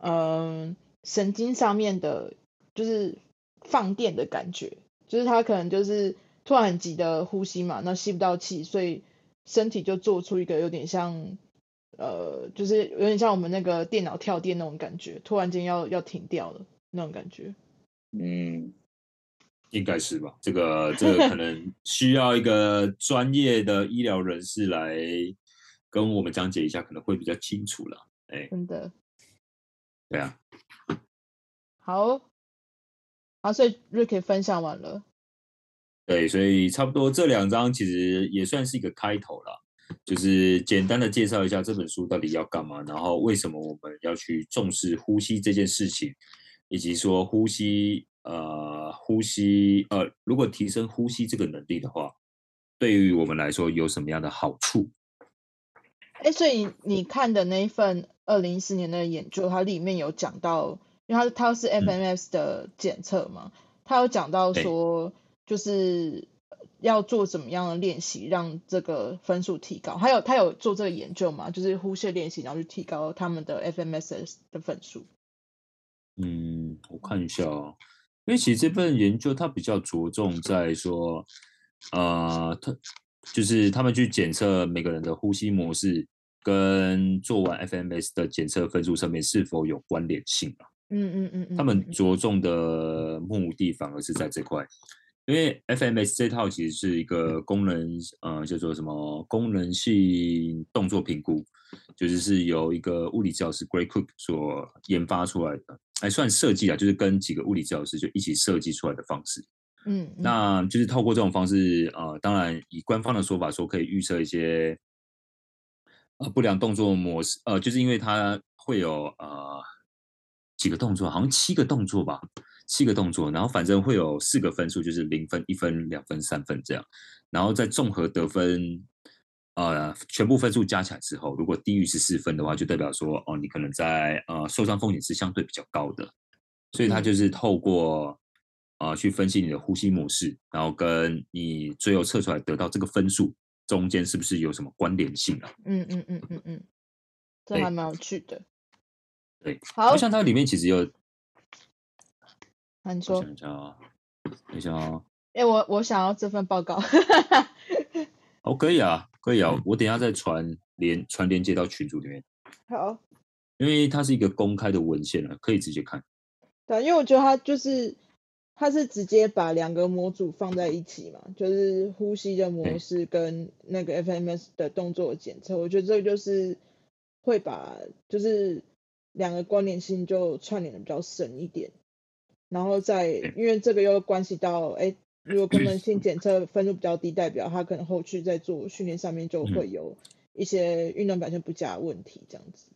嗯、神经上面的，就是放电的感觉，就是他可能就是突然很急的呼吸嘛，那吸不到气，所以身体就做出一个有点像，呃，就是有点像我们那个电脑跳电那种感觉，突然间要要停掉了那种感觉。嗯，应该是吧？这个这个可能 *laughs* 需要一个专业的医疗人士来跟我们讲解一下，可能会比较清楚了。哎，真的。对啊。好。好，所以 Ricky 分享完了。对，所以差不多这两章其实也算是一个开头了，就是简单的介绍一下这本书到底要干嘛，然后为什么我们要去重视呼吸这件事情，以及说呼吸，呃，呼吸，呃，如果提升呼吸这个能力的话，对于我们来说有什么样的好处？哎，所以你看的那一份二零一四年的研究，它里面有讲到。因为它它是 FMS 的检测嘛，他、嗯、有讲到说，就是要做怎么样的练习让这个分数提高。还有他有做这个研究嘛，就是呼吸练习，然后去提高他们的 FMS 的分数。嗯，我看一下哦，因为其实这份研究它比较着重在说，呃，他就是他们去检测每个人的呼吸模式跟做完 FMS 的检测分数上面是否有关联性啊。嗯嗯嗯嗯，他们着重的目的反而是在这块，因为 FMS 这套其实是一个功能，呃，叫做什么功能性动作评估，就是是由一个物理教师 Gray Cook 所研发出来的，还算设计啊，就是跟几个物理治疗师就一起设计出来的方式。嗯，嗯，那就是透过这种方式，呃，当然以官方的说法说可以预测一些，呃，不良动作模式，呃，就是因为它会有呃。几个动作，好像七个动作吧，七个动作，然后反正会有四个分数，就是零分、一分、两分、三分这样，然后再综合得分，呃，全部分数加起来之后，如果低于十四分的话，就代表说，哦，你可能在呃受伤风险是相对比较高的，所以它就是透过呃去分析你的呼吸模式，然后跟你最后测出来得到这个分数中间是不是有什么关联性啊？嗯嗯嗯嗯嗯，这还蛮有趣的。对，好，像它里面其实有，那你说，等一下啊，等一下啊，哎，我我想要这份报告，*laughs* 哦，可以啊，可以啊，我等一下再传连传连接到群组里面，好，因为它是一个公开的文献啊，可以直接看，对，因为我觉得它就是它是直接把两个模组放在一起嘛，就是呼吸的模式跟那个 FMS 的动作检测，我觉得这个就是会把就是。两个关联性就串联的比较深一点，然后再因为这个又关系到，哎，如果功能性检测分数比较低，代表他可能后续在做训练上面就会有一些运动表现不佳的问题，这样子。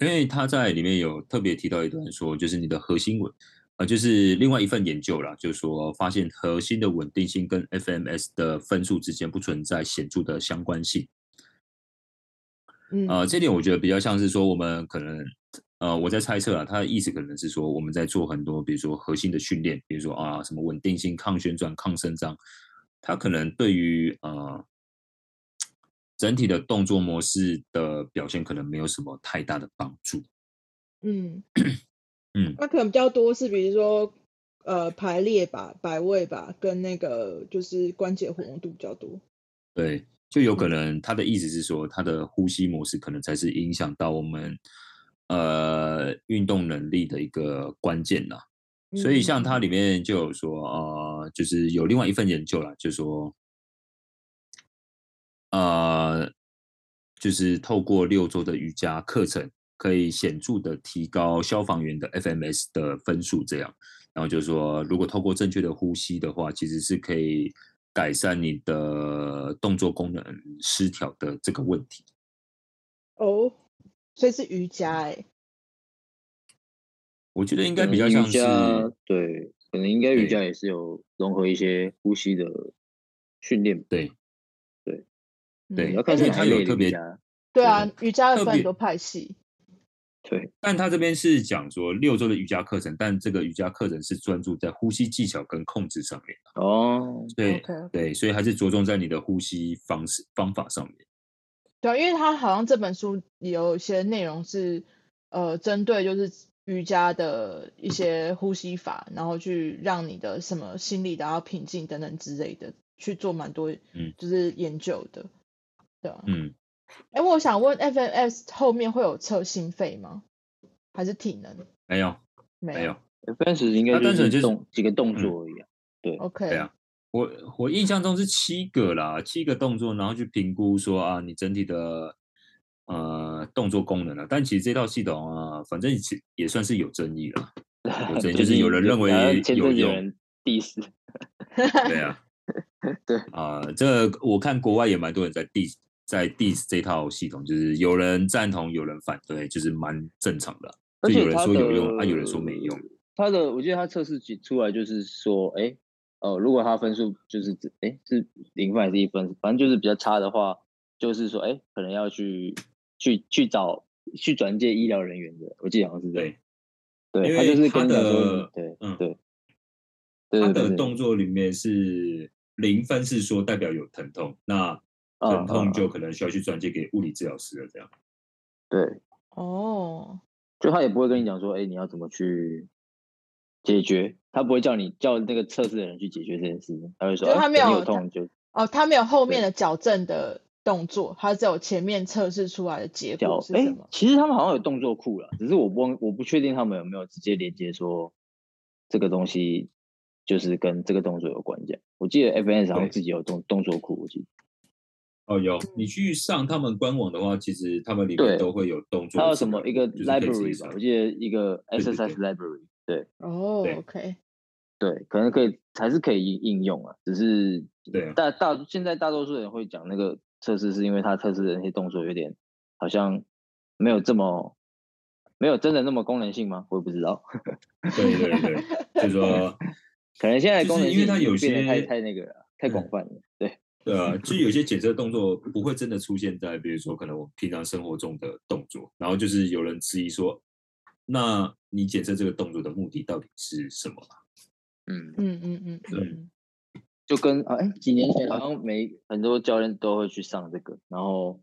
因为他在里面有特别提到一段说，就是你的核心稳，呃，就是另外一份研究啦，就是说发现核心的稳定性跟 FMS 的分数之间不存在显著的相关性。呃，这点我觉得比较像是说，我们可能，呃，我在猜测啊，他的意思可能是说，我们在做很多，比如说核心的训练，比如说啊，什么稳定性、抗旋转、抗伸张，他可能对于呃整体的动作模式的表现，可能没有什么太大的帮助。嗯 *clears throat* 嗯，那可能比较多是，比如说呃排列吧、摆位吧，跟那个就是关节活动度比较多。对。就有可能他的意思是说，他的呼吸模式可能才是影响到我们呃运动能力的一个关键呐。所以像它里面就有说，呃，就是有另外一份研究啦，就说，呃，就是透过六周的瑜伽课程，可以显著的提高消防员的 FMS 的分数，这样。然后就是说，如果透过正确的呼吸的话，其实是可以。改善你的动作功能失调的这个问题。哦，所以是瑜伽哎。我觉得应该比较像是，对，可能应该瑜伽也是有融合一些呼吸的训练。对，对，对，要看是它有特别。对啊，瑜伽有很多派系。对，但他这边是讲说六周的瑜伽课程，但这个瑜伽课程是专注在呼吸技巧跟控制上面哦，对对，所以还是着重在你的呼吸方式方法上面。对，因为他好像这本书有一些内容是呃针对就是瑜伽的一些呼吸法，然后去让你的什么心理达到平静等等之类的，去做蛮多，嗯，就是研究的，嗯、对啊，嗯，哎，我想问，FMS 后面会有测心肺吗？还是体能？没有，没有，FMS 应该就是动几个动作而已，对，OK，对啊，我我印象中是七个啦，七个动作，然后去评估说啊，你整体的。呃，动作功能了，但其实这套系统啊，反正其也算是有争议了。*laughs* 有争议就是有人认为有用，第四，对啊，*laughs* 对啊，这个我看国外也蛮多人在 diss 在 diss 这套系统，就是有人赞同，有人反对，就是蛮正常的。就有人说有用，啊，有人说没用。他的，我记得他测试出来就是说，哎，哦，如果他分数就是，哎，是零分还是一分，反正就是比较差的话，就是说，哎，可能要去。去去找去转介医疗人员的，我记得好像是对，对，他就是跟的，对，嗯，对，他的动作里面是零分，是说代表有疼痛，那疼痛就可能需要去转介给物理治疗师了，这样。对，哦，就他也不会跟你讲说，哎，你要怎么去解决，他不会叫你叫那个测试的人去解决这件事情，他会说，他没有痛就哦，他没有后面的矫正的。动作，他只有前面测试出来的结果是什么？其实他们好像有动作库了，只是我不我不确定他们有没有直接连接说这个东西就是跟这个动作有关系。我记得 FNS 好像自己有动动作库，我记得。哦，有，你去上他们官网的话，其实他们里面都会有动作。还有什么一个 library 吧？我记得一个 exercise library。对。哦，OK。对，可能可以还是可以应应用啊，只是对大大现在大多数人会讲那个。测试是因为他测试的那些动作有点好像没有这么没有真的那么功能性吗？我也不知道。对对对，就是说 *laughs* 可能现在功能性因为它有些太太那个了，太广泛了。对对啊，就有些检测动作不会真的出现在，比如说可能我平常生活中的动作，然后就是有人质疑说，那你检测这个动作的目的到底是什么？嗯嗯嗯嗯，对。就跟啊，哎，几年前好像每很多教练都会去上这个，然后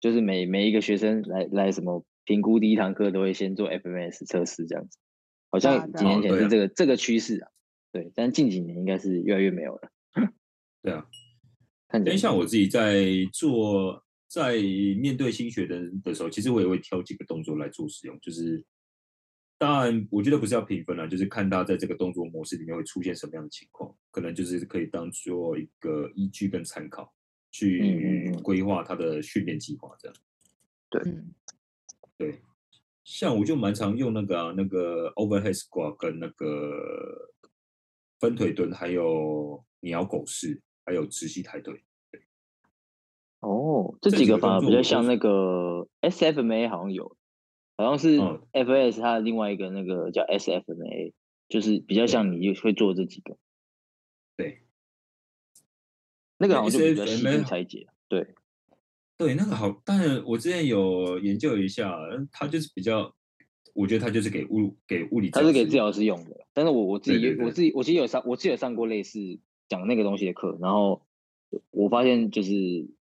就是每每一个学生来来什么评估第一堂课都会先做 FMS 测试这样子，好像几年前是这个、啊啊、这个趋势啊，对，但近几年应该是越来越没有了。对啊，*laughs* 因为像我自己在做在面对新学的的时候，其实我也会挑几个动作来做使用，就是。当然，我觉得不是要评分了，就是看他在这个动作模式里面会出现什么样的情况，可能就是可以当做一个依据跟参考，去规划他的训练计划这样。对，对，像我就蛮常用那个、啊、那个 overhead squat 跟那个分腿蹲，还有鸟狗式，还有直膝抬腿。对。哦，这几个反而比较像那个 SFMA 好像有。好像是 FS，它的另外一个那个叫 SFMA，就是比较像你会做这几个。对，那个好像就比较细分拆解。对，对，那个好，但是我之前有研究一下，它就是比较，我觉得它就是给物给物理，它是给治疗师用的。但是我我自己我自己我其实有上，我自己有上过类似讲那个东西的课，然后我发现就是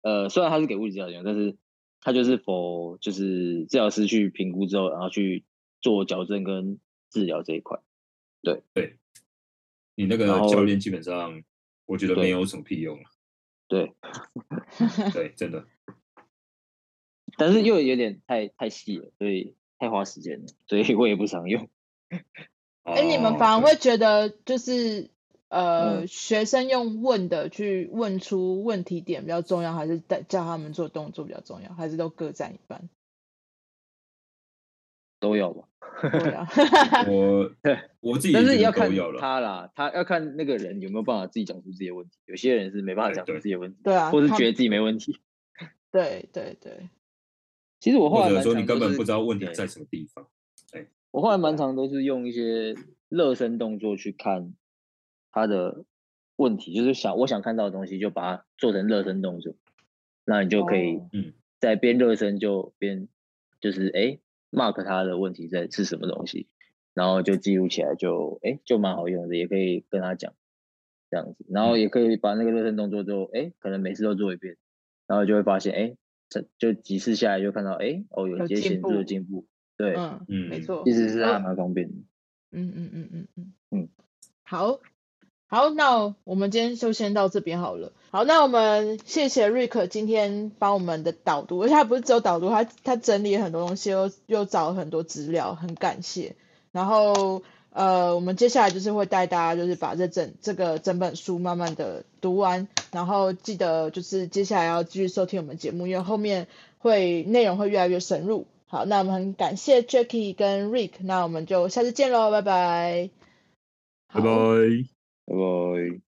呃，虽然它是给物理治疗用，但是。他就是否就是治疗师去评估之后，然后去做矫正跟治疗这一块。对对，你那个教练基本上，我觉得没有什么屁用了。对 *laughs* 对，真的。*laughs* 但是又有点太太细了，所以太花时间了，所以我也不常用。*laughs* 哎，你们反而会觉得就是。呃，嗯、学生用问的去问出问题点比较重要，还是带教他们做动作比较重要，还是都各占一半？都要吧。对啊，*laughs* 我我自己但是要看他啦，他要看那个人有没有办法自己讲出这些问题。有些人是没办法讲出这些问题，对啊，或是觉得自己没问题。对对对。其实我后来蛮说你根本不知道问题在什么地方。对，我后来蛮常都是用一些热身动作去看。他的问题就是想，我想看到的东西，就把它做成热身动作，那你就可以，嗯，在边热身就边就是哎，mark 他的问题在是什么东西，然后就记录起来就，就哎，就蛮好用的，也可以跟他讲这样子，然后也可以把那个热身动作就哎，可能每次都做一遍，然后就会发现哎，这就几次下来就看到哎，哦，有些显著的进步，对，嗯嗯，没错，其实是还蛮方便的。嗯嗯嗯嗯嗯。嗯，好，好，那我们今天就先到这边好了。好，那我们谢谢 Rick 今天帮我们的导读，而且他不是只有导读，他他整理很多东西，又又找了很多资料，很感谢。然后呃，我们接下来就是会带大家就是把这整这个整本书慢慢的读完，然后记得就是接下来要继续收听我们节目，因为后面会内容会越来越深入。好，那我们很感谢 Jackie 跟 Rick，那我们就下次见喽，拜拜，拜拜，Bye.